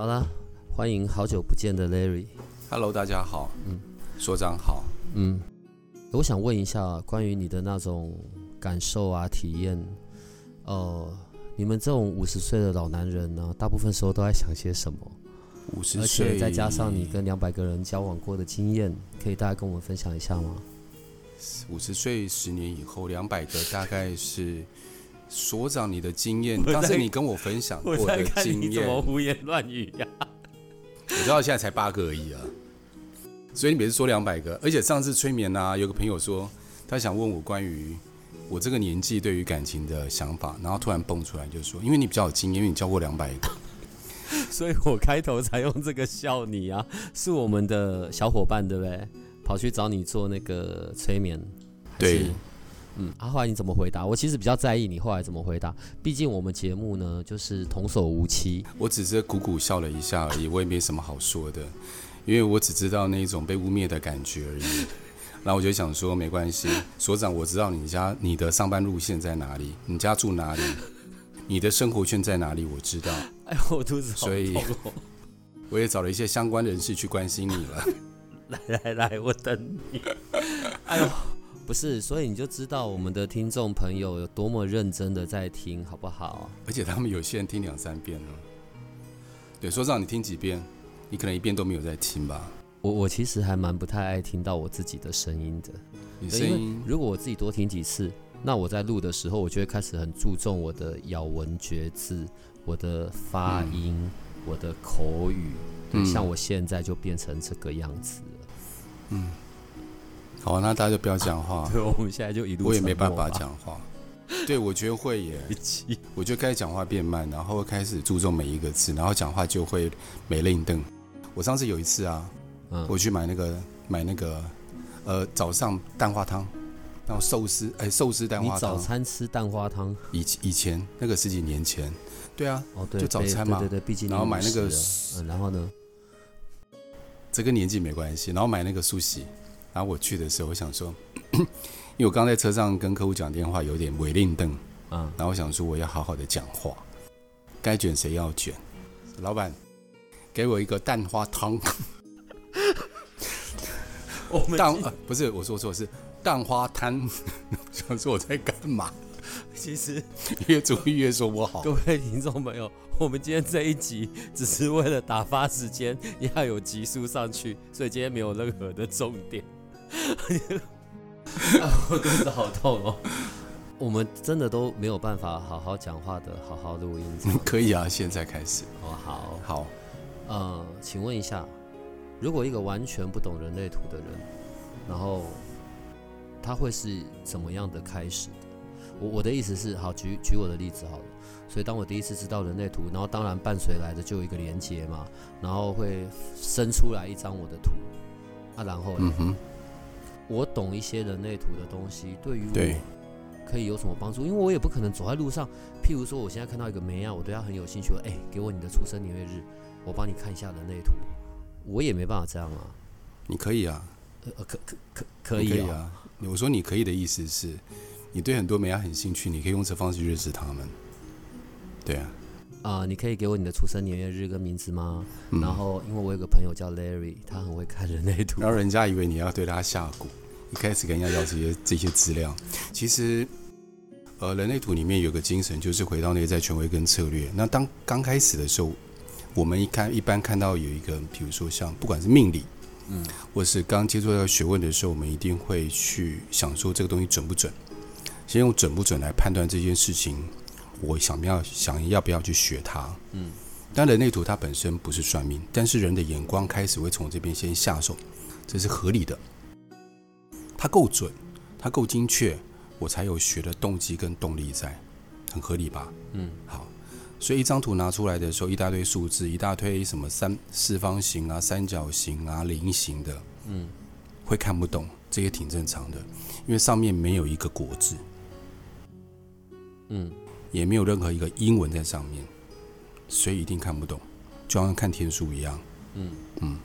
好了，欢迎好久不见的 Larry。Hello，大家好，嗯，所长好，嗯，我想问一下关于你的那种感受啊、体验，呃，你们这种五十岁的老男人呢，大部分时候都在想些什么？五十而且岁，再加上你跟两百个人交往过的经验，可以大家跟我们分享一下吗？五十岁十年以后，两百个大概是所长你的经验，当时你跟我分享过的经验，怎么胡言乱语呀、我知道现在才八个而已啊，所以你每次说两百个，而且上次催眠啊，有个朋友说他想问我关于我这个年纪对于感情的想法，然后突然蹦出来就说，因为你比较有经验，因为你教过两百个，所以我开头才用这个笑你啊，是我们的小伙伴对不对？跑去找你做那个催眠，对是，嗯，啊，后来你怎么回答？我其实比较在意你后来怎么回答，毕竟我们节目呢就是童叟无欺，我只是苦苦笑了一下而已，我也没什么好说的，因为我只知道那种被污蔑的感觉而已。然后我就想说，没关系，所长，我知道你家你的上班路线在哪里，你家住哪里，你的生活圈在哪里，我知道。哎呦，我肚子好痛所以！我也找了一些相关人士去关心你了。来来来，我等你。哎呦，不是，所以你就知道我们的听众朋友有多么认真的在听，好不好？而且他们有些人听两三遍了。对，说让，你听几遍？你可能一遍都没有在听吧？我我其实还蛮不太爱听到我自己的声音的。你声音如果我自己多听几次，那我在录的时候，我就会开始很注重我的咬文嚼字、我的发音、我的口语。对，嗯像我现在就变成这个样子了。好，那大家就不要讲话，对，我们现在就一路我也没办。法讲话。对，我觉得会耶。我就开始讲话变慢，然后开始注重每一个字，然后讲话就会没令凳。我上次有一次啊，嗯我去买那个买那个呃早上蛋花汤，然后寿司哎寿司蛋你早花汤，餐吃蛋花汤？以以前那个十几年前，对啊，哦，对，就早餐嘛对对对，毕竟然后买那个然后呢？这跟年纪没关系。然后买那个苏喜，然后我去的时候，我想说，因为我刚在车上跟客户讲电话，有点违令凳，嗯，然后我想说我要好好的讲话，该卷谁要卷。老板，给我一个蛋花汤。蛋、呃、不是我说错是蛋花汤，想说我在干嘛？其实越做越说不好。各位听众朋友，我们今天这一集只是为了打发时间，要有集数上去，所以今天没有任何的重点。啊 我肚子好痛哦。我们真的都没有办法好好讲话的，好好录音。可以啊，现在开始。哦，好，好，呃，请问一下，如果一个完全不懂人类图的人，然后他会是怎么样的开始的？我我的意思是，好，举举我的例子好了。所以当我第一次知道人类图，然后当然伴随来的就有一个连接嘛，然后会生出来一张我的图啊，然后嗯哼，我懂一些人类图的东西，对于我可以有什么帮助？因为我也不可能走在路上，譬如说我现在看到一个梅亚，我对她很有兴趣，我哎、给我你的出生年月日，我帮你看一下人类图，我也没办法这样啊，你可以啊，呃呃可可可可以啊。我说你可以的意思是，你对很多美亚很兴趣，你可以用这方式认识他们。对啊，啊、你可以给我你的出生年月日跟名字吗？嗯。然后因为我有个朋友叫 Larry，他很会看人类图。然，后人家以为你要对他下蛊，一开始跟人家要这些这些资料，其实，呃，人类图里面有个精神，就是回到内在权威跟策略。那当刚开始的时候，我们一看一般看到有一个，比如说像不管是命理，嗯，或是刚接触到学问的时候，我们一定会去想说这个东西准不准，先用准不准来判断这件事情，我想不要想要不要去学它，嗯。但人类图它本身不是算命，但是人的眼光开始会从这边先下手，这是合理的。它够准，它够精确，我才有学的动机跟动力在，很合理吧？嗯，好，所以一张图拿出来的时候，一大堆数字，一大堆什么三四方形啊、三角形啊、菱形的，嗯，会看不懂，这也挺正常的，因为上面没有一个国字，嗯，也没有任何一个英文在上面，所以一定看不懂，就好像看天书一样。嗯。嗯，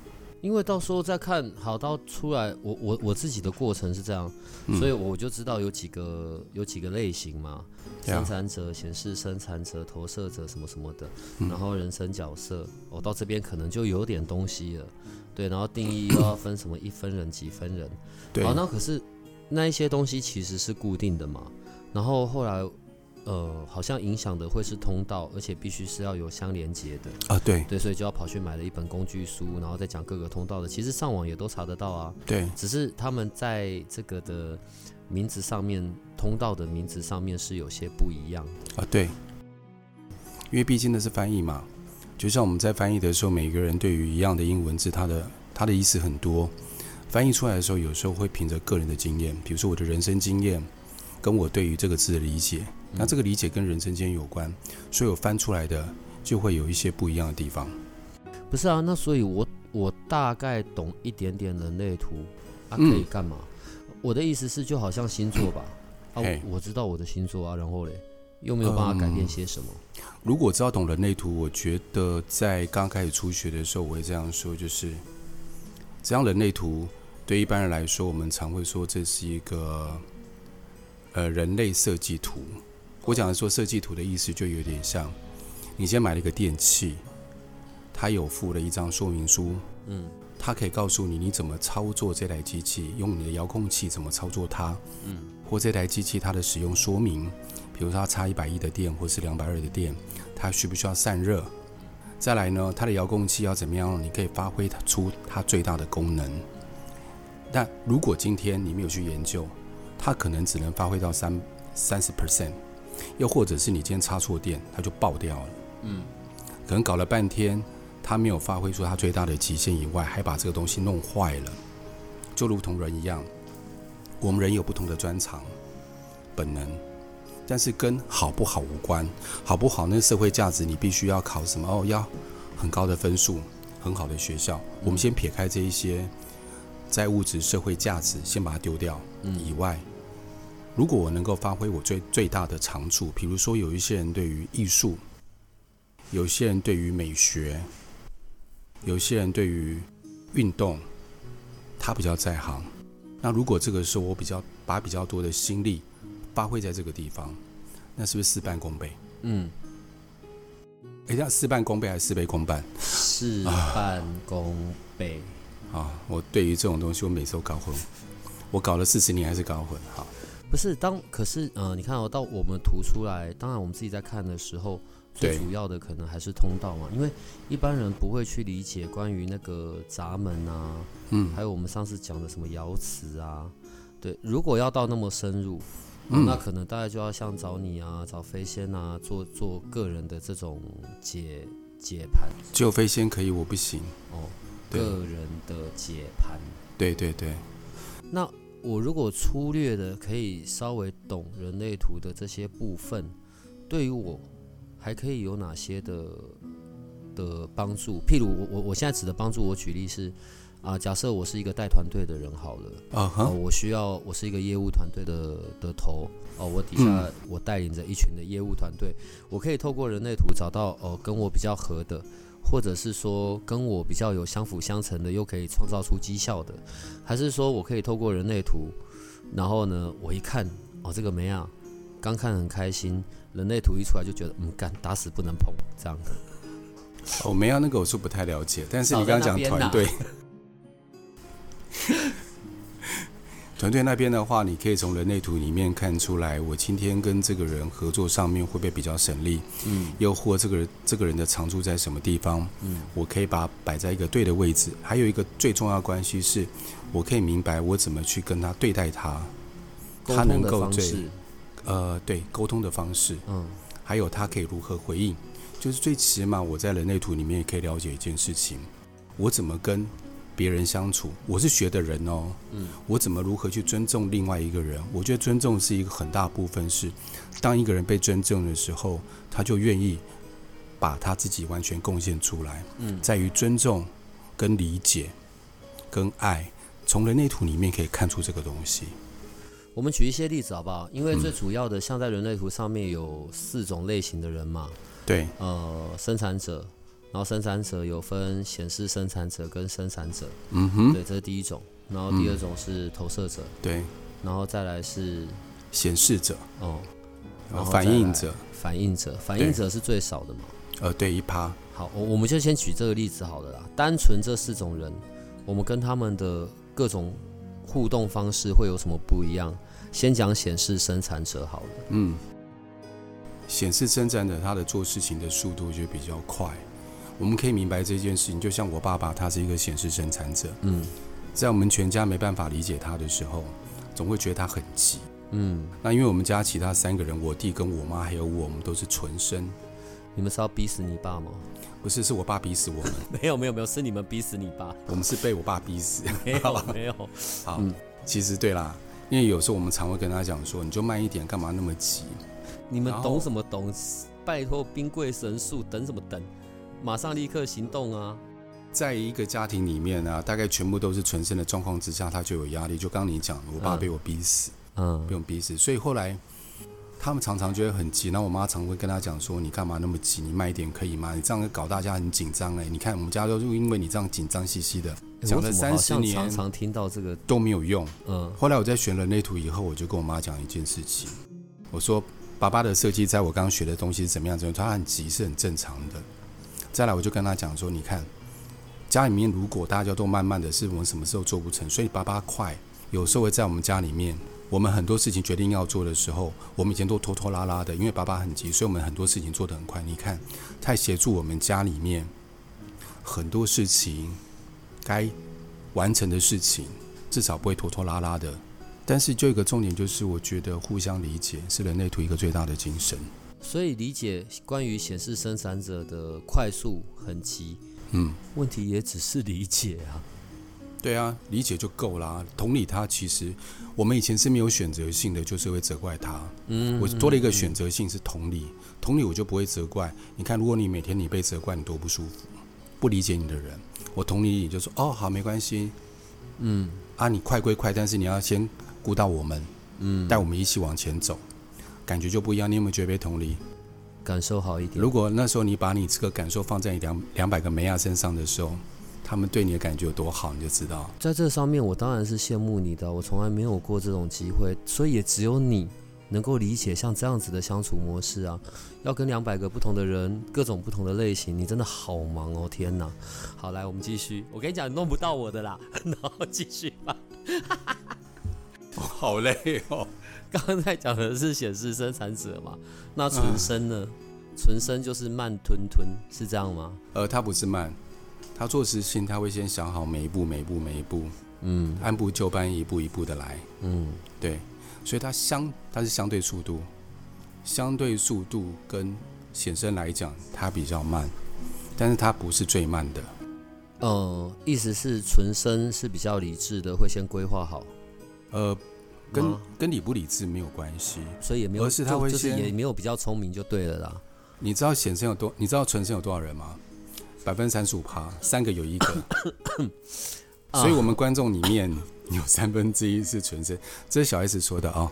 因为到时候再看好到出来，我我我自己的过程是这样，嗯。所以我就知道有几个有几个类型嘛，生产者、显示生产者、投射者什么什么的，嗯。然后人生角色，我、到这边可能就有点东西了，对，然后定义又要分什么一分人几分人，对，好，那可是那一些东西其实是固定的嘛，然后后来。呃，好像影响的会是通道，而且必须是要有相连接的。啊，对对，所以就要跑去买了一本工具书，然后再讲各个通道的。其实上网也都查得到啊，对只是他们在这个的名字上面，通道的名字上面是有些不一样的。啊，对，因为毕竟那是翻译嘛，就像我们在翻译的时候，每个人对于一样的英文字，它的它的意思很多。翻译出来的时候，有时候会凭着个人的经验，比如说我的人生经验，跟我对于这个字的理解，那这个理解跟人生间有关，所以我翻出来的就会有一些不一样的地方。不是啊，那所以我我大概懂一点点人类图啊，可嗯以干嘛？我的意思是，就好像星座吧，啊，我知道我的星座啊，然后嘞，又没有办法改变嗯些什么。如果知道懂人类图，我觉得在刚开始初学的时候，我会这样说，就是这样人类图对一般人来说，我们常会说这是一个呃人类设计图。我讲的说设计图的意思，就有点像你先买了一个电器，它有附了一张说明书，嗯它可以告诉你你怎么操作这台机器，用你的遥控器怎么操作它，嗯或这台机器它的使用说明，比如说它插一百一的电或是两百二的电，它需不需要散热？再来呢，它的遥控器要怎么样你可以发挥它出它最大的功能？但如果今天你没有去研究，它可能只能发挥到三三十 percent，又或者是你今天插错电，它就爆掉了。嗯可能搞了半天，它没有发挥出它最大的极限以外，还把这个东西弄坏了。就如同人一样，我们人有不同的专长、本能，但是跟好不好无关。好不好，那社会价值你必须要考什么？哦，要很高的分数，很好的学校。我们先撇开这一些在物质社会价值，先把它丢掉以嗯外，如果我能够发挥我最最大的长处，比如说有一些人对于艺术，有些人对于美学，有些人对于运动，他比较在行。那如果这个时候我比较把比较多的心力发挥在这个地方，那是不是事半功倍？嗯，哎，那事半功倍还是事倍功半事半功倍。啊？我对于这种东西，我每次都搞混。我搞了四十年还是搞混。好，不是当可是呃，你看哦，到我们图出来，当然我们自己在看的时候，最主要的可能还是通道嘛，因为一般人不会去理解关于那个闸门啊，嗯还有我们上次讲的什么瑶池啊，对，如果要到那么深入，嗯那可能大概就要像找你啊，找飞仙啊，做做个人的这种解解盘只有飞仙可以，我不行。哦，对个人的解盘。对对对，那我如果粗略的可以稍微懂人类图的这些部分，对于我还可以有哪些的的帮助？譬如我我我现在指的帮助，我举例是啊，假设我是一个带团队的人好了，哦，啊哈，我需要我是一个业务团队的的头哦，我底下我带领着一群的业务团队，我可以透过人类图找到哦跟我比较合的，或者是说跟我比较有相辅相成的，又可以创造出绩效的，还是说我可以透过人类图，然后呢我一看哦这个没啊，刚看很开心，人类图一出来就觉得嗯干打死不能碰这样，的。哦没有那个我是不太了解，但是你刚刚讲团队，团队那边的话，你可以从人类图里面看出来，我今天跟这个人合作上面会不会比较省力，嗯。又或这个人这个人的长处在什么地方，嗯。我可以把它摆在一个对的位置。还有一个最重要关系是，我可以明白我怎么去跟他对待他，他能够对方式，呃，对沟通的方式，嗯。还有他可以如何回应，就是最起码我在人类图里面也可以了解一件事情，我怎么跟别人相处，我是学的人哦，嗯我怎么如何去尊重另外一个人？我觉得尊重是一个很大部分是，当一个人被尊重的时候，他就愿意把他自己完全贡献出来。嗯，在于尊重、跟理解、跟爱，从人类图里面可以看出这个东西。我们举一些例子好不好？因为最主要的，像在人类图上面有四种类型的人嘛。对。呃，生产者，然后生产者有分显示生产者跟生产者。嗯哼。对，这是第一种。然后第二种是投射者。对。然后再来是显示者。哦。然后反应者。反应者，反应者是最少的嘛？呃，对，一趴。好，我我们就先举这个例子好了啦。单纯这四种人，我们跟他们的各种互动方式会有什么不一样？先讲显示生产者好了。嗯，显示生产者他的做事情的速度就比较快。我们可以明白这件事情，就像我爸爸，他是一个显示生产者。嗯，在我们全家没办法理解他的时候，总会觉得他很急。嗯，那因为我们家其他三个人，我弟跟我妈还有我们都是纯生。你们是要逼死你爸吗？不是，是我爸逼死我们。没有没有没有，是你们逼死你爸。我们是被我爸逼死。没 有没有。好，其实对啦，因为有时候我们常会跟他讲说，你就慢一点，干嘛那么急？你们懂什么懂？拜托，兵贵神速，等什么等？马上立刻行动啊！在一个家庭里面呢，大概全部都是纯生的状况之下，他就有压力。就刚你讲，我爸被我逼死。嗯，被我逼死，所以后来他们常常就会很急，然后我妈常会跟他讲说：“你干嘛那么急？你慢一点可以吗？你这样搞大家很紧张哎！你看我们家都是因为你这样紧张兮兮的，讲了三十年，常常听到这个都没有用。嗯，后来我在选人类图以后，我就跟我妈讲一件事情，我说爸爸的设计在我刚刚学的东西是怎么样？怎么他很急是很正常的。再来我就跟他讲说：你看家里面如果大家都慢慢的，是我们什么时候做不成？所以爸爸快，有时候会在我们家里面。我们很多事情决定要做的时候，我们以前都拖拖拉拉的，因为爸爸很急，所以我们很多事情做得很快。你看，他协助我们家里面很多事情该完成的事情，至少不会拖拖拉拉的。但是，就一个重点就是，我觉得互相理解是人类图一个最大的精神。所以，理解关于显示生产者的快速很急，嗯，问题也只是理解啊。对啊，理解就够啦。同理，他其实我们以前是没有选择性的，就是会责怪他。嗯，我多了一个选择性是同理，同理我就不会责怪。你看，如果你每天你被责怪，你多不舒服。不理解你的人，我同理你就说哦，好，没关系。嗯，啊，你快归快，但是你要先顾到我们，嗯，带我们一起往前走，感觉就不一样。你有没有觉得被同理？感受好一点。如果那时候你把你这个感受放在两两百个梅亚身上的时候。他们对你的感觉有多好，你就知道。在这上面，我当然是羡慕你的。我从来没有过这种机会，所以也只有你能够理解像这样子的相处模式啊。要跟两百个不同的人，各种不同的类型，你真的好忙哦！天哪！好，来我们继续。我跟你讲，弄不到我的啦。然后继续吧。好累哦。刚刚在讲的是显示生产者嘛？那纯生呢？纯生就是慢吞吞，是这样吗？呃，他不是慢。他做事情，他会先想好每一步、每一步、每一步，嗯，按部就班，一步一步的来，嗯，对，所以它相它是相对速度，相对速度跟显生来讲，它比较慢，但是它不是最慢的。呃，意思是纯生是比较理智的，会先规划好，呃，跟跟理不理智没有关系，所以也没有，而是他会先也没有比较聪明就对了啦。你知道显身有多？你知道纯生有多少人吗？百分之三十五趴，三个有一个，所以我们观众里面有三分之一是纯生，这是小 S 说的啊。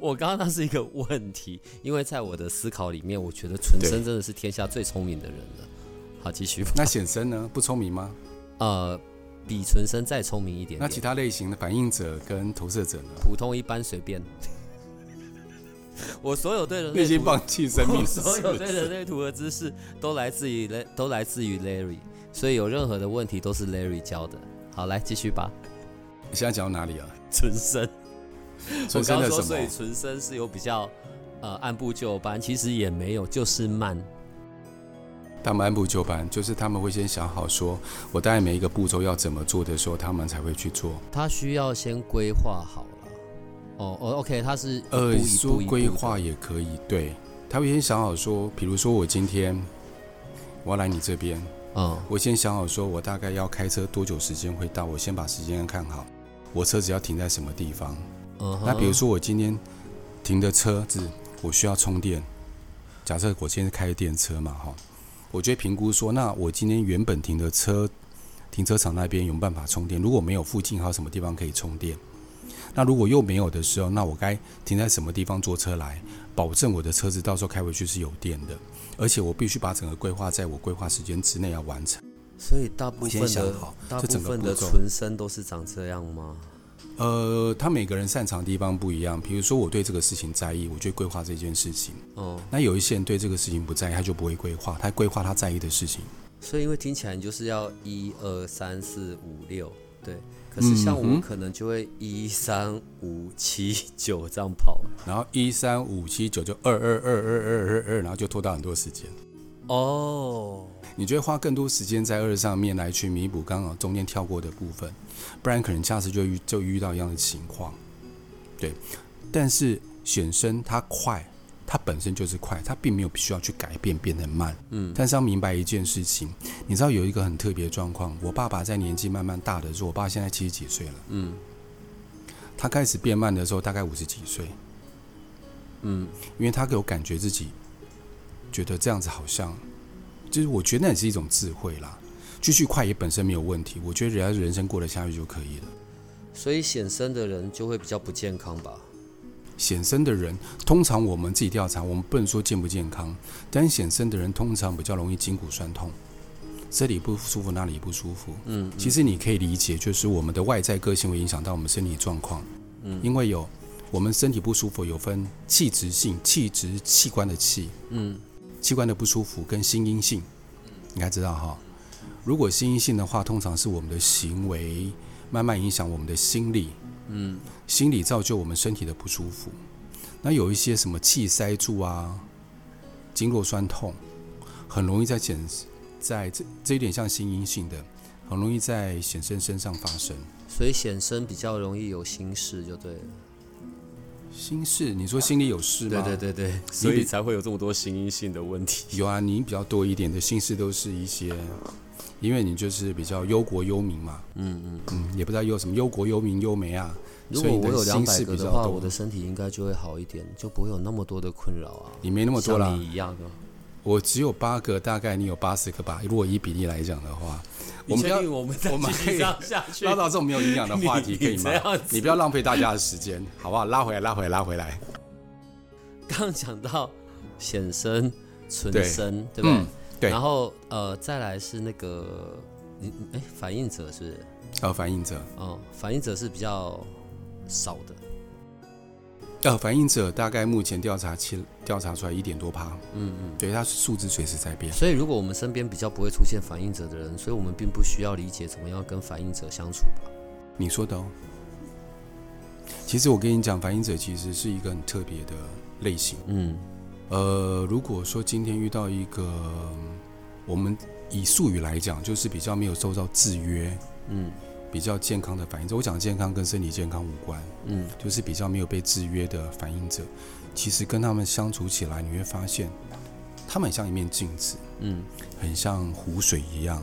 我刚刚那是一个问题，因为在我的思考里面，我觉得纯生真的是天下最聪明的人了。好，继续。那显生呢？不聪明吗？呃，比纯生再聪明一点。那其他类型的反应者跟投射者呢？普通、一般、随便。我所有对人类图，放弃生命，所有对人类图的知识都来自于都来自于 Larry，所以有任何的问题都是 Larry 教的。好，来继续吧。你现在讲到哪里啊？纯生。纯生的什么？所以纯生是有比较呃按部就班，其实也没有，就是慢。他们按部就班，就是他们会先想好，说我大概每一个步骤要怎么做的时候，他们才会去做。他需要先规划好了。哦哦，OK，他是呃，说规划也可以，对他会先想好说，比如说我今天我要来你这边，嗯，我先想好说我大概要开车多久时间会到，我先把时间看好，我车子要停在什么地方，嗯，那比如说我今天停的车子我需要充电，假设我今天开电车嘛，哈，我就会评估说，那我今天原本停的车停车场那边有办法充电？如果没有，附近还有什么地方可以充电？那如果又没有的时候，那我该停在什么地方坐车来，保证我的车子到时候开回去是有电的，而且我必须把整个规划在我规划时间之内要完成。所以大部分的大部分的纯生都是长这样吗？呃，他每个人擅长的地方不一样，比如说我对这个事情在意，我就会规划这件事情。哦，那有一些人对这个事情不在意，他就不会规划，他规划他在意的事情。所以因为听起来就是要一二三四五六，对。可是像我嗯哼可能就会一三五七九这样跑。然后一三五七九就二二二二二二二，然后就拖到很多时间。哦，你就会花更多时间在二上面来去弥补刚好中间跳过的部分，不然可能下次就遇就遇到一样的情况。对，但是显身它快，它本身就是快，它并没有必须要去改变变得慢。嗯。但是要明白一件事情，你知道有一个很特别的状况，我爸爸在年纪慢慢大的时候，我爸现在七十几岁了，嗯。他开始变慢的时候大概五十几岁，嗯，因为他有感觉自己觉得这样子好像，就是我觉得那也是一种智慧啦。继续快也本身没有问题，我觉得人家人生过得下去就可以了。所以显生的人就会比较不健康吧？显生的人，通常我们自己调查，我们不能说健不健康，但显生的人通常比较容易筋骨酸痛，这里不舒服，那里不舒服。嗯，其实你可以理解，就是我们的外在个性会影响到我们身体状况。嗯因为有我们身体不舒服，有分气质性、气质器官的气，嗯器官的不舒服跟心因性，你该知道哈。如果心因性的话，通常是我们的行为慢慢影响我们的心理，嗯心理造就我们身体的不舒服。那有一些什么气塞住啊、经络酸痛，很容易在显在这这一点像心因性的，很容易在显生身上发生。所以显生比较容易有心事，就对了。心事，你说心里有事吗？对对对对，所以才会有这么多心因性的问题。有啊，你比较多一点的心事都是一些，因为你就是比较忧国忧民嘛，嗯嗯，嗯，也不知道忧什么忧国忧民忧没啊，如果我有两心事百个的话，比较多我的身体应该就会好一点，就不会有那么多的困扰啊。你没那么多像啦，你一样的。我只有八个，大概你有八十个吧。如果以比例来讲的话，我们不要我们再我们可以继续这样下去唠到这种没有营养的话题，可以吗你不要浪费大家的时间，好不好？拉回来，拉回来，拉回来。刚刚讲到显生、纯对生，对不对？嗯对然后呃，再来是那个你哎，反应者是不是？呃，反应者，哦，反应者是比较少的。呃，反应者大概目前调查期调查出来一点多趴，嗯嗯。对，它数字随时在变。所以，如果我们身边比较不会出现反应者的人，所以我们并不需要理解怎么样跟反应者相处吧。你说的哦。其实我跟你讲，反应者其实是一个很特别的类型。嗯呃，如果说今天遇到一个，我们以术语来讲，就是比较没有受到制约、嗯比较健康的反应者。我讲健康跟身体健康无关，嗯就是比较没有被制约的反应者。其实跟他们相处起来，你会发现，他们很像一面镜子，嗯，很像湖水一样，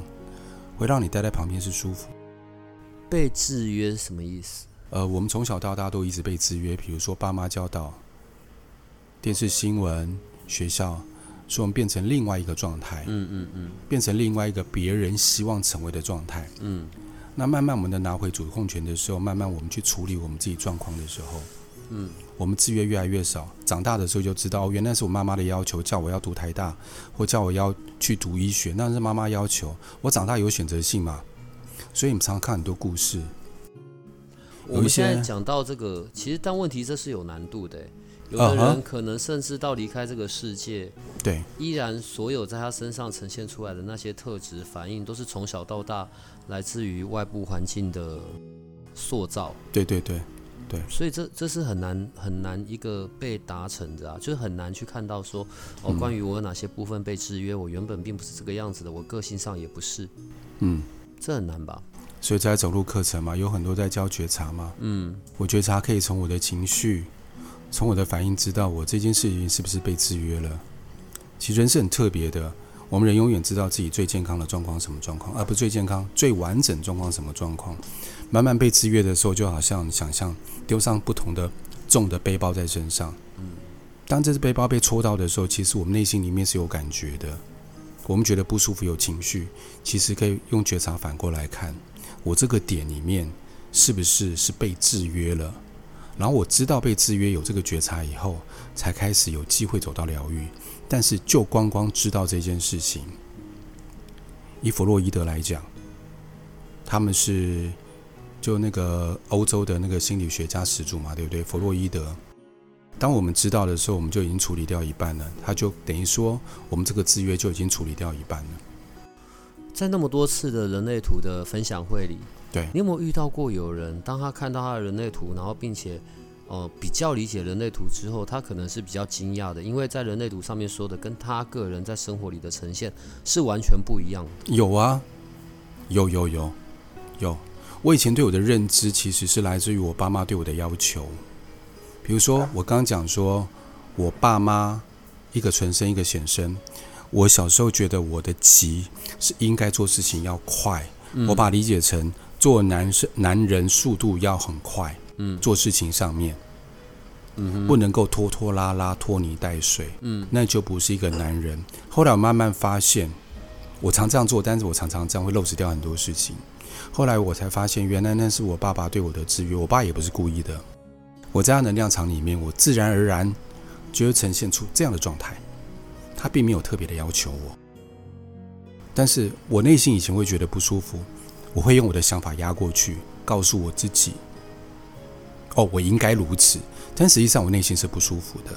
会让你待在旁边是舒服。被制约是什么意思？呃，我们从小到大都一直被制约，比如说爸妈教导、电视新闻、学校，使我们变成另外一个状态，嗯嗯嗯变成另外一个别人希望成为的状态。嗯那慢慢我们的拿回主控权的时候，慢慢我们去处理我们自己状况的时候，嗯我们制约越来越少。长大的时候就知道，哦原来是我妈妈的要求，叫我要读台大，或叫我要去读医学，那是妈妈要求。我长大有选择性嘛，所以你们常常看很多故事。我们现在讲到这个，其实但问题这是有难度的欸。有的人可能甚至到离开这个世界，对，依然所有在他身上呈现出来的那些特质反应，都是从小到大来自于外部环境的塑造。对对对对，所以这这是很难很难一个被达成的啊，就是很难去看到说哦，嗯。关于我有哪些部分被制约，我原本并不是这个样子的，我个性上也不是，嗯，这很难吧？所以在走路课程嘛，有很多在教觉察嘛。嗯。我觉察可以从我的情绪，从我的反应知道我这件事情是不是被制约了。其实人是很特别的，我们人永远知道自己最健康的状况什么状况，而不最健康、最完整状况什么状况。慢慢被制约的时候，就好像想象丢上不同的重的背包在身上。嗯当这只背包被戳到的时候，其实我们内心里面是有感觉的，我们觉得不舒服、有情绪，其实可以用觉察反过来看，我这个点里面是不是是被制约了？然后我知道被制约有这个觉察以后，才开始有机会走到疗愈。但是就光光知道这件事情，以弗洛伊德来讲，他们是就那个欧洲的那个心理学家始祖嘛，对不对？弗洛伊德。当我们知道的时候，我们就已经处理掉一半了。他就等于说，我们这个制约就已经处理掉一半了。在那么多次的人类图的分享会里，对你有没有遇到过有人，当他看到他的人类图，然后并且呃比较理解人类图之后，他可能是比较惊讶的，因为在人类图上面说的跟他个人在生活里的呈现是完全不一样的。有啊，有有有有。我以前对我的认知其实是来自于我爸妈对我的要求。比如说，我刚刚讲说，我爸妈一个纯生，一个显生。我小时候觉得我的急是应该做事情要快，我把理解成做男生男人速度要很快，嗯，做事情上面，嗯，不能够拖拖拉拉、拖泥带水，嗯，那就不是一个男人。后来我慢慢发现，我常这样做，但是我常常这样会漏失掉很多事情。后来我才发现，原来那是我爸爸对我的制约，我爸也不是故意的。我在他能量场里面，我自然而然就会呈现出这样的状态。他并没有特别的要求我，但是我内心以前会觉得不舒服，我会用我的想法压过去，告诉我自己：“哦，我应该如此。”但实际上我内心是不舒服的。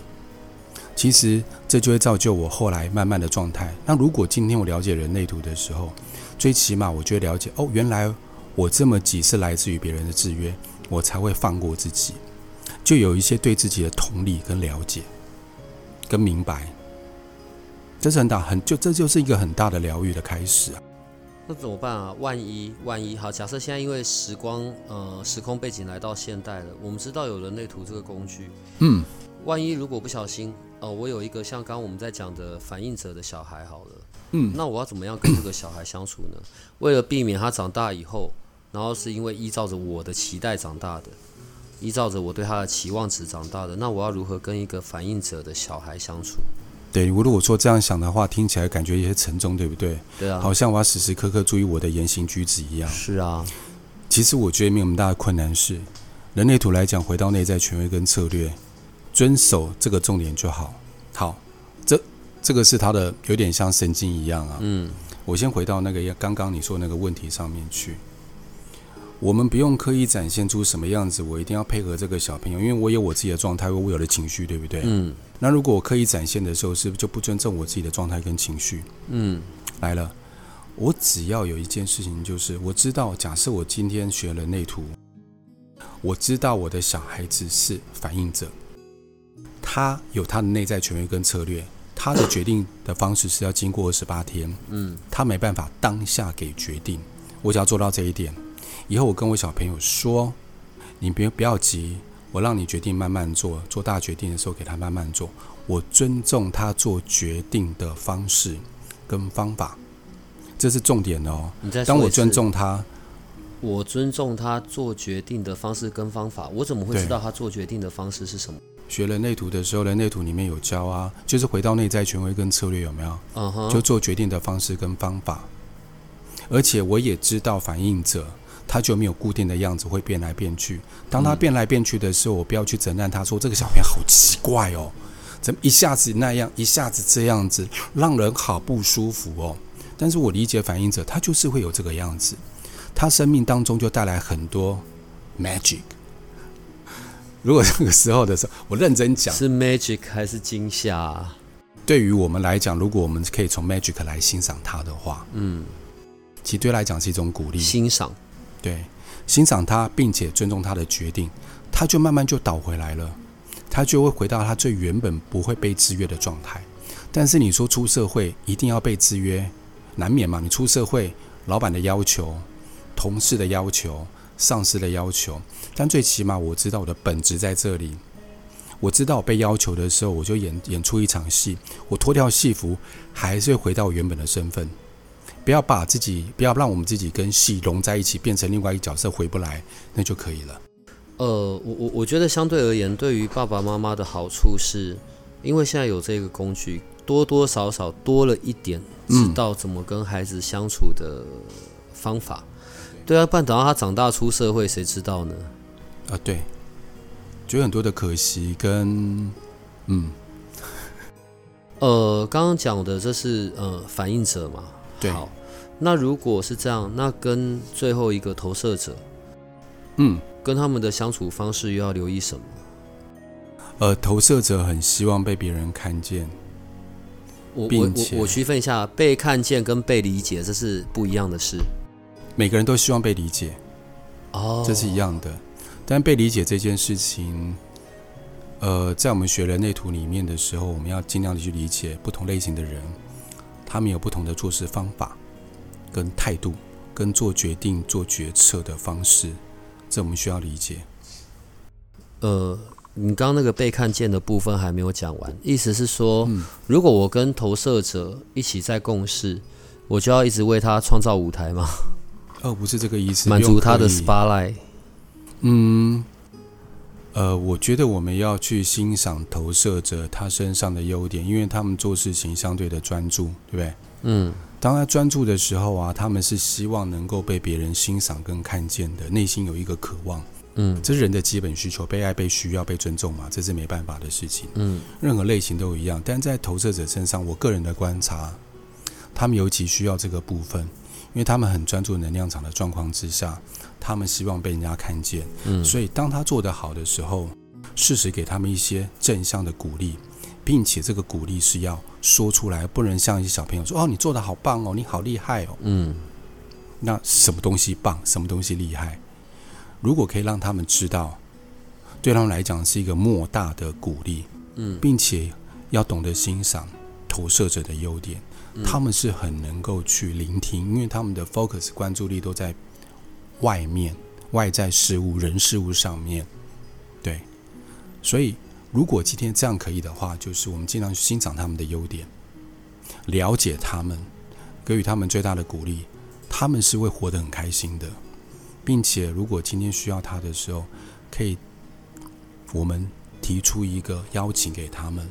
其实这就会造就我后来慢慢的状态。那如果今天我了解人类图的时候，最起码我就会了解：哦，原来我这么急是来自于别人的制约，我才会放过自己。就有一些对自己的同理跟了解，跟明白，这是很大很就这就是一个很大的疗愈的开始啊。那怎么办啊？万一万一好，假设现在因为时光呃时空背景来到现代了，我们知道有人类图这个工具，嗯，万一如果不小心呃，我有一个像刚刚我们在讲的反应者的小孩好了，嗯，那我要怎么样跟这个小孩相处呢？为了避免他长大以后，然后是因为依照着我的期待长大的。依照着我对他的期望值长大的，那我要如何跟一个反应者的小孩相处？对，我如果说这样想的话，听起来感觉有些沉重，对不对？对啊，好像我要时时刻刻注意我的言行举止一样。是啊，其实我觉得没有那么大的困难，是人类图来讲，回到内在权威跟策略，遵守这个重点就好。好，这这个是他的有点像神经一样啊。嗯，我先回到那个刚刚你说那个问题上面去。我们不用刻意展现出什么样子，我一定要配合这个小朋友，因为我有我自己的状态，我有的情绪，对不对？嗯。那如果我刻意展现的时候，是不是就不尊重我自己的状态跟情绪？嗯。来了，我只要有一件事情，就是我知道，假设我今天学了内图，我知道我的小孩子是反应者，他有他的内在权威跟策略，他的决定的方式是要经过二十八天。嗯。他没办法当下给决定，我只要做到这一点。以后我跟我小朋友说：“你别不要急，我让你决定慢慢做，做大决定的时候给他慢慢做。我尊重他做决定的方式跟方法，这是重点哦。当我尊重他，我尊重他做决定的方式跟方法，我怎么会知道他做决定的方式是什么？学人类图的时候，人类图里面有教啊，就是回到内在权威跟策略有没有？嗯哼，就做决定的方式跟方法，而且我也知道反应者。”他就没有固定的样子，会变来变去。当他变来变去的时候，我不要去责难他，说这个小朋友好奇怪哦，怎么一下子那样，一下子这样子，让人好不舒服哦。但是我理解反应者，他就是会有这个样子，他生命当中就带来很多 magic。如果那个时候的时候，我认真讲，是 magic 还是惊吓？对于我们来讲，如果我们可以从 magic 来欣赏他的话，嗯，其实对来讲是一种鼓励，欣赏。对，欣赏他，并且尊重他的决定，他就慢慢就倒回来了，他就会回到他最原本不会被制约的状态。但是你说出社会一定要被制约，难免嘛？你出社会，老板的要求、同事的要求、上司的要求，但最起码我知道我的本质在这里。我知道我被要求的时候，我就演演出一场戏，我脱掉戏服，还是会回到原本的身份。不要把自己，不要让我们自己跟戏融在一起，变成另外一个角色回不来，那就可以了。呃，我我我觉得相对而言，对于爸爸妈妈的好处是，因为现在有这个工具，多多少少多了一点知道怎么跟孩子相处的方法。对啊，不然等到他长大出社会，谁知道呢？啊，对，就有很多的可惜跟嗯，呃，刚刚讲的这是呃反应者嘛？对好，那如果是这样，那跟最后一个投射者，嗯，跟他们的相处方式又要留意什么？呃，投射者很希望被别人看见，我我并且我我区分一下，被看见跟被理解，这是不一样的事。每个人都希望被理解，哦，这是一样的。但被理解这件事情，呃，在我们学人类图里面的时候，我们要尽量的去理解不同类型的人，他们有不同的做事方法、跟态度、跟做决定、做决策的方式，这我们需要理解。呃，你刚刚那个被看见的部分还没有讲完，意思是说，嗯如果我跟投射者一起在共事，我就要一直为他创造舞台吗？哦，不是这个意思，满足他的不用刻意 spotlight。嗯，呃，我觉得我们要去欣赏投射者他身上的优点，因为他们做事情相对的专注，对不对？嗯当他专注的时候啊，他们是希望能够被别人欣赏跟看见的，内心有一个渴望，嗯。这是人的基本需求，被爱、被需要、被尊重嘛，这是没办法的事情。嗯。任何类型都一样，但在投射者身上，我个人的观察，他们尤其需要这个部分，因为他们很专注能量场的状况之下，他们希望被人家看见，嗯，所以当他做得好的时候，适时给他们一些正向的鼓励，并且这个鼓励是要说出来，不能像一些小朋友说：“哦，你做的好棒哦，你好厉害哦。嗯”那什么东西棒，什么东西厉害？如果可以让他们知道，对他们来讲是一个莫大的鼓励，嗯并且要懂得欣赏投射者的优点，嗯他们是很能够去聆听，因为他们的 focus 关注力都在外面、外在事物、人事物上面。对，所以如果今天这样可以的话，就是我们尽量去欣赏他们的优点，了解他们，给予他们最大的鼓励，他们是会活得很开心的，并且如果今天需要他的时候，可以我们提出一个邀请给他们。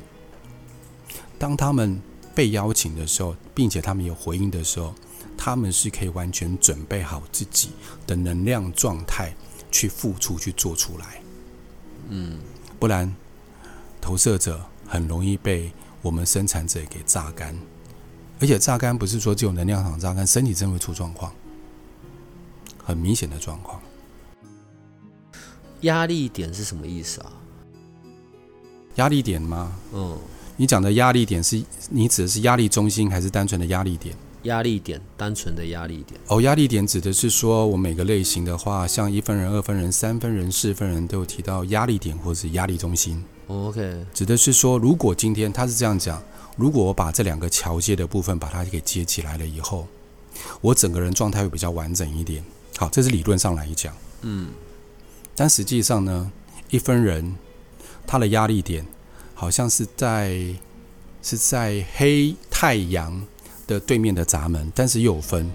当他们被邀请的时候，并且他们有回应的时候，他们是可以完全准备好自己的能量状态去付出、去做出来。嗯不然，投射者很容易被我们生产者给榨干，而且榨干不是说只有能量场榨干，身体真会出状况，很明显的状况。压力点是什么意思啊？压力点吗？嗯，你讲的压力点是你指的是压力中心，还是单纯的压力点？压力点，单纯的压力点。哦，压力点指的是说，我每个类型的话，像一分人、二分人、三分人、四分人都有提到压力点或是压力中心，哦 OK，指的是说，如果今天他是这样讲，如果我把这两个桥接的部分把它给接起来了以后，我整个人状态会比较完整一点。好，这是理论上来讲，嗯但实际上呢，一分人他的压力点好像是在是在黑太阳的对面的闸门，但是又有分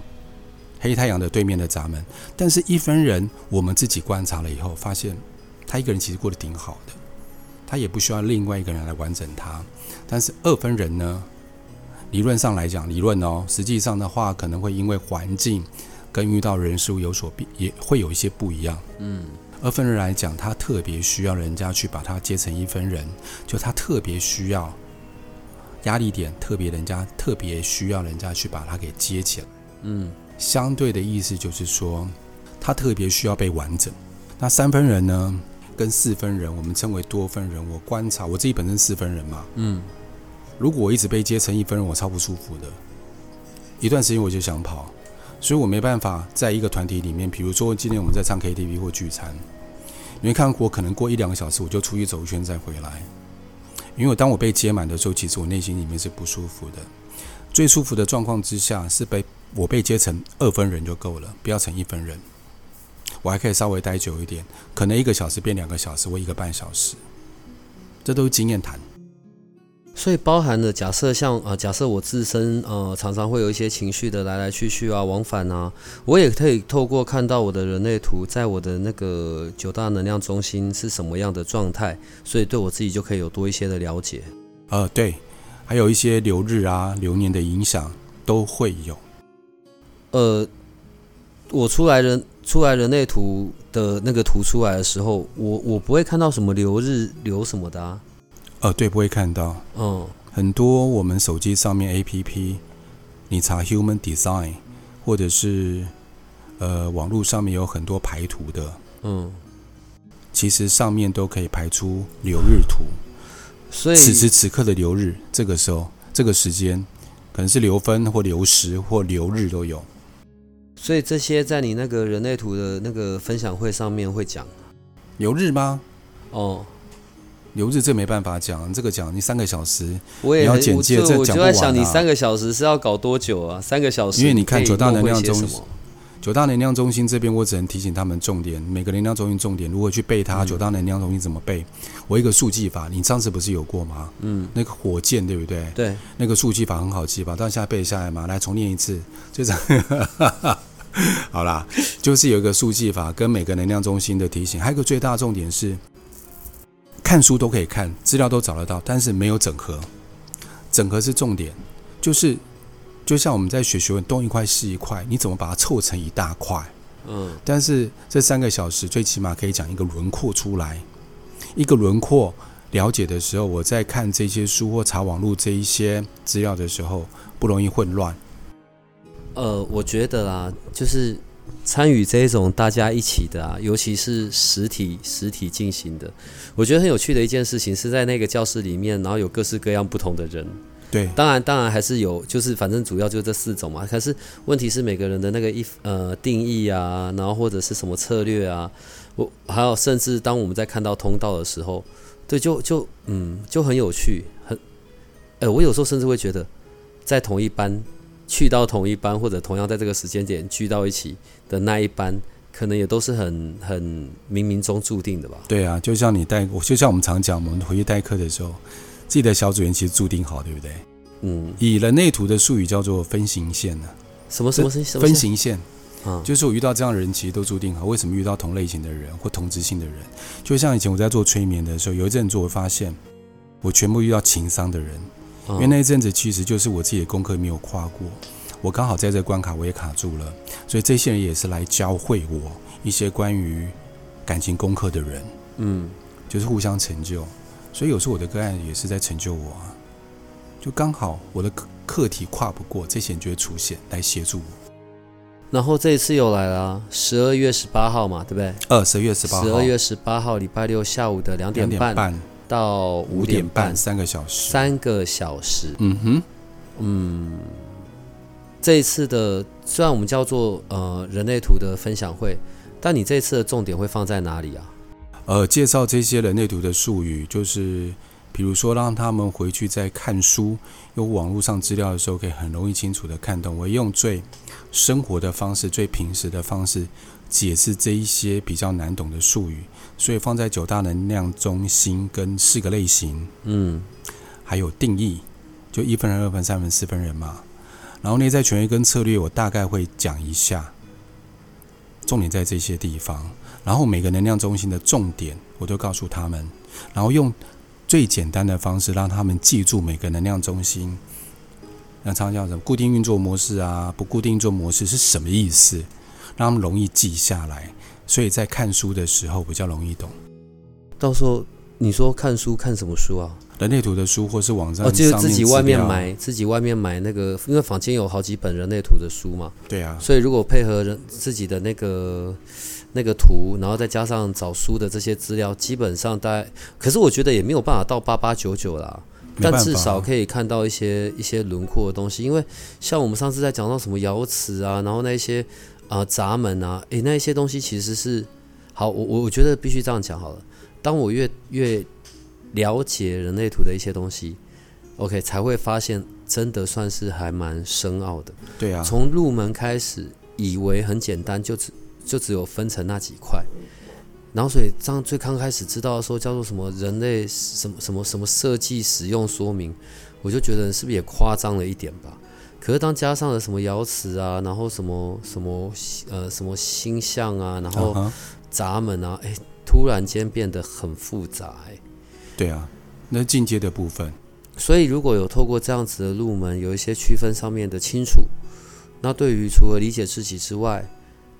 黑太阳的对面的闸门。但是一分人，我们自己观察了以后，发现他一个人其实过得挺好的，他也不需要另外一个人来完整他。但是二分人呢，理论上来讲，理论哦，实际上的话可能会因为环境跟遇到人事物有所变，也会有一些不一样。嗯二分人来讲，他特别需要人家去把他接成一分人，就他特别需要压力点，特别人家特别需要人家去把它给接起来。嗯相对的意思就是说，他特别需要被完整。那三分人呢，跟四分人，我们称为多分人。我观察我自己本身四分人嘛，嗯如果我一直被接成一分人，我超不舒服的。一段时间我就想跑，所以我没办法在一个团体里面，比如说今天我们在唱 KTV 或聚餐，你会看我可能过一两个小时我就出去走一圈再回来，因为当我被接满的时候，其实我内心里面是不舒服的。最舒服的状况之下是被我被接成二分人就够了，不要成一分人。我还可以稍微待久一点，可能一个小时变两个小时或一个半小时，这都是经验谈。所以包含了假设像呃，假设我自身呃常常会有一些情绪的来来去去啊、往返啊，我也可以透过看到我的人类图，在我的那个九大能量中心是什么样的状态，所以对我自己就可以有多一些的了解。呃，对，还有一些流日啊、流年的影响都会有。呃，我出来人出来人类图的那个图出来的时候，我我不会看到什么流日流什么的啊。呃，对，不会看到。嗯，很多我们手机上面 APP，你查 Human Design，或者是呃网络上面有很多排图的，嗯，其实上面都可以排出流日图。所以此时此刻的流日，这个时候这个时间，可能是流分或流时或流日都有。所以这些在你那个人类图的那个分享会上面会讲流日吗？哦。流日这没办法讲，这个讲你三个小时，我也你要简介这讲不完就在想，你啊三个小时是要搞多久啊？三个小时，因为你看九大能量中心，九大能量中心这边，我只能提醒他们重点，每个能量中心重点如何去背它。嗯九大能量中心怎么背？我一个速记法，你上次不是有过吗？嗯，那个火箭对不对？对，那个速记法很好记吧？但现在背下来嘛，来重念一次，就这样。好啦，就是有一个速记法跟每个能量中心的提醒，还有一个最大的重点是，看书都可以看，资料都找得到，但是没有整合。整合是重点，就是就像我们在学学问，东一块西一块，你怎么把它凑成一大块？嗯但是这三个小时最起码可以讲一个轮廓出来，一个轮廓了解的时候，我在看这些书或查网络这一些资料的时候，不容易混乱。呃，我觉得啦，就是参与这种大家一起的啊，尤其是实体实体进行的，我觉得很有趣的一件事情是在那个教室里面，然后有各式各样不同的人。对，当然，当然还是有，就是反正主要就这四种嘛。可是问题是每个人的那个一呃定义啊，然后或者是什么策略啊，我还有甚至当我们在看到通道的时候，对，就就嗯就很有趣，很，呃，我有时候甚至会觉得，在同一班去到同一班，或者同样在这个时间点聚到一起的那一班，可能也都是很很冥冥中注定的吧。对啊，就像你代，我就像我们常讲，我们回去代课的时候，自己的小组员其实注定好，对不对？嗯，以人类图的术语叫做分形线呢、什么什么什么什么分形线啊，就是我遇到这样的人，其实都注定好。为什么遇到同类型的人或同质性的人？就像以前我在做催眠的时候，有一阵子我发现，我全部遇到情商的人，因为嗯那一阵子其实就是我自己的功课没有跨过，我刚好在这个关卡我也卡住了，所以这些人也是来教会我一些关于感情功课的人，嗯就是互相成就。所以有时候我的个案也是在成就我啊，就刚好我的课课题跨不过，这些人就会出现来协助我。然后这一次又来了啊，十二月十八号嘛，对不对？呃十二月十八号，十二月十八号礼拜六下午的两点半到五五点半点半，三个小时。三个小时。嗯哼，嗯，这一次的虽然我们叫做呃人类图的分享会，但你这次的重点会放在哪里啊？呃，介绍这些人类图的术语，就是比如说让他们回去在看书，用网络上资料的时候，可以很容易清楚的看懂。我用最生活的方式、最平时的方式解释这一些比较难懂的术语，所以放在九大能量中心跟四个类型，嗯还有定义，就一分人、二分、三分、四分人嘛。然后内在权威跟策略，我大概会讲一下，重点在这些地方。然后每个能量中心的重点，我都告诉他们，然后用最简单的方式让他们记住每个能量中心。那常常叫什么固定运作模式啊，不固定运作模式是什么意思？让他们容易记下来，所以在看书的时候比较容易懂。到时候你说看书看什么书啊？人类图的书或是网站哦，就是上自己外面买，自己外面买那个，因为房间有好几本人类图的书嘛，对啊，所以如果配合人自己的那个那个图，然后再加上找书的这些资料，基本上大概，可是我觉得也没有办法到八八九九啦。但至少可以看到一些一些轮廓的东西，因为像我们上次在讲到什么瑶池啊，然后那些啊、呃闸门啊，诶，那一些东西其实是好，我我我觉得必须这样讲好了。当我越越了解人类图的一些东西，OK，才会发现真的算是还蛮深奥的。对啊，从入门开始，以为很简单，就只就只有分成那几块。然后，所以这样最刚开始知道说叫做什么人类什么什么什么设计使用说明，我就觉得是不是也夸张了一点吧？可是当加上了什么瑶池啊，然后什么什么呃什么星象啊，然后闸门啊，哎，突然间变得很复杂、哎，对啊，那是进阶的部分。所以如果有透过这样子的入门，有一些区分上面的清楚，那对于除了理解自己之外，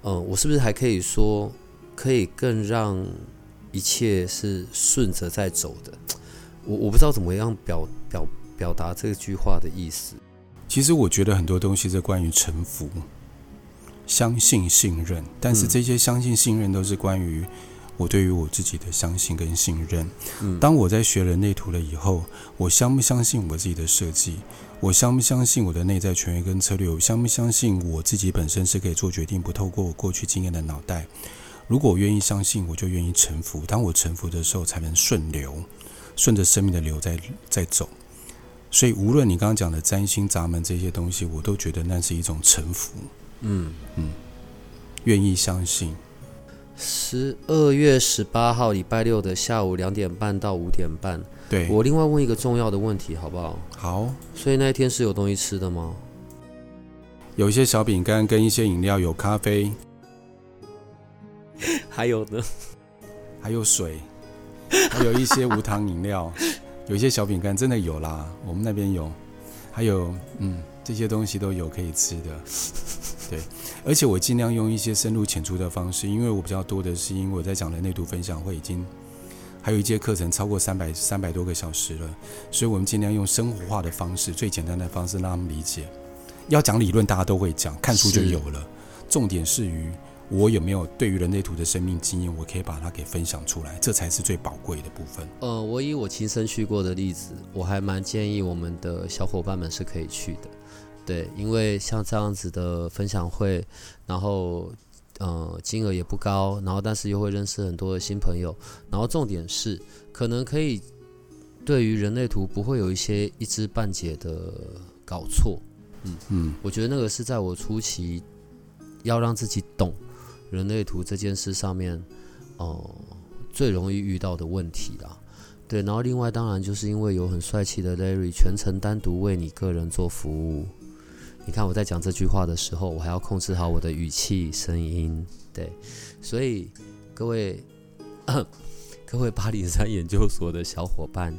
嗯，我是不是还可以说，可以更让一切是顺着在走的？我我不知道怎么样表表表达这句话的意思。其实我觉得很多东西是关于臣服、相信、信任，但是这些相信、信任都是关于我对于我自己的相信跟信任。嗯，当我在学人类图了以后，我相不相信我自己的设计？我相不相信我的内在权威跟策略？我相不相信我自己本身是可以做决定，不透过我过去经验的脑袋？如果我愿意相信，我就愿意臣服。当我臣服的时候，才能顺流，顺着生命的流在在走。所以，无论你刚刚讲的占星、闸门这些东西，我都觉得那是一种臣服。嗯嗯，愿意相信。十二月十八号礼拜六的下午两点半到五点半。对我另外问一个重要的问题，好不好？好。所以那一天是有东西吃的吗？有一些小饼干跟一些饮料，有咖啡，还有呢？还有水，还有一些无糖饮料。有一些小饼干真的有啦，我们那边有，还有嗯，这些东西都有可以吃的，对，而且我尽量用一些深入浅出的方式，因为我比较多的是因为我在讲的内读分享会已经还有一节课程超过三百三百多个小时了，所以我们尽量用生活化的方式，最简单的方式让他们理解。要讲理论，大家都会讲，看书就有了。重点是于。我有没有对于人类图的生命经验，我可以把它给分享出来，这才是最宝贵的部分。呃，我以我亲身去过的例子，我还蛮建议我们的小伙伴们是可以去的。对，因为像这样子的分享会，然后呃金额也不高，然后但是又会认识很多的新朋友，然后重点是可能可以对于人类图不会有一些一知半解的搞错。嗯嗯，我觉得那个是在我初期要让自己懂。人类图这件事上面，哦，最容易遇到的问题啦，对。然后另外当然就是因为有很帅气的 Larry 全程单独为你个人做服务。你看我在讲这句话的时候，我还要控制好我的语气、声音，对。所以各位 各位八零三研究所的小伙伴，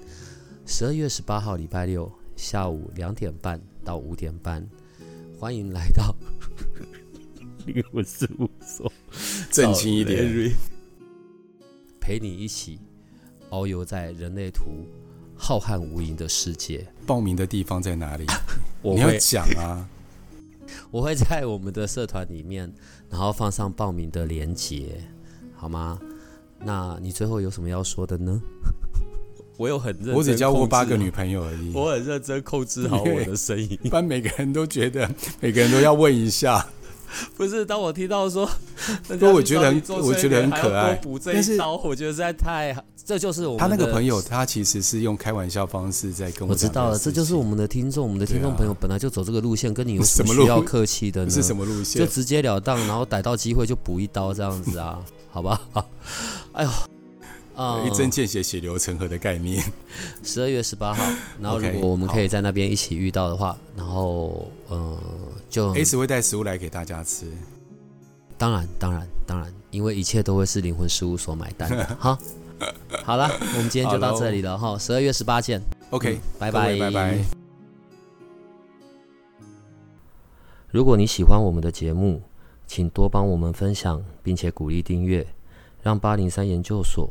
十二月十八号礼拜六下午两点半到五点半，欢迎来到。灵魂事务所，正经一点，陪你一起遨游在人类图浩瀚无垠的世界。报名的地方在哪里？你要讲啊！我会在我们的社团里面，然后放上报名的链接，好吗？那你最后有什么要说的呢？我有很认，我只交过八个女朋友而已。我很认真控制好我的声音，一般每个人都觉得，每个人都要问一下。不是，当我听到说，不我觉得很，我觉得很可爱。但是，我觉得实在太，这就是我他那个朋友，他其实是用开玩笑方式在跟我。我知道了，这就是我们的听众，我们的听众朋友本来就走这个路线，跟你有 什么需要客气的呢？是什么路线？就直截了当，然后逮到机会就补一刀这样子啊，好吧？哎呦。啊，一针见血、血流成河的概念。十二月十八号，然后如果我们可以在那边一起遇到的话，然后呃，就 S 会带食物来给大家吃。当然，当然，当然，因为一切都会是灵魂事务所买单的。好，好了，我们今天就到这里了哈。十二月十八见。OK，拜拜，拜拜。如果你喜欢我们的节目，请多帮我们分享，并且鼓励订阅，让八零三研究所。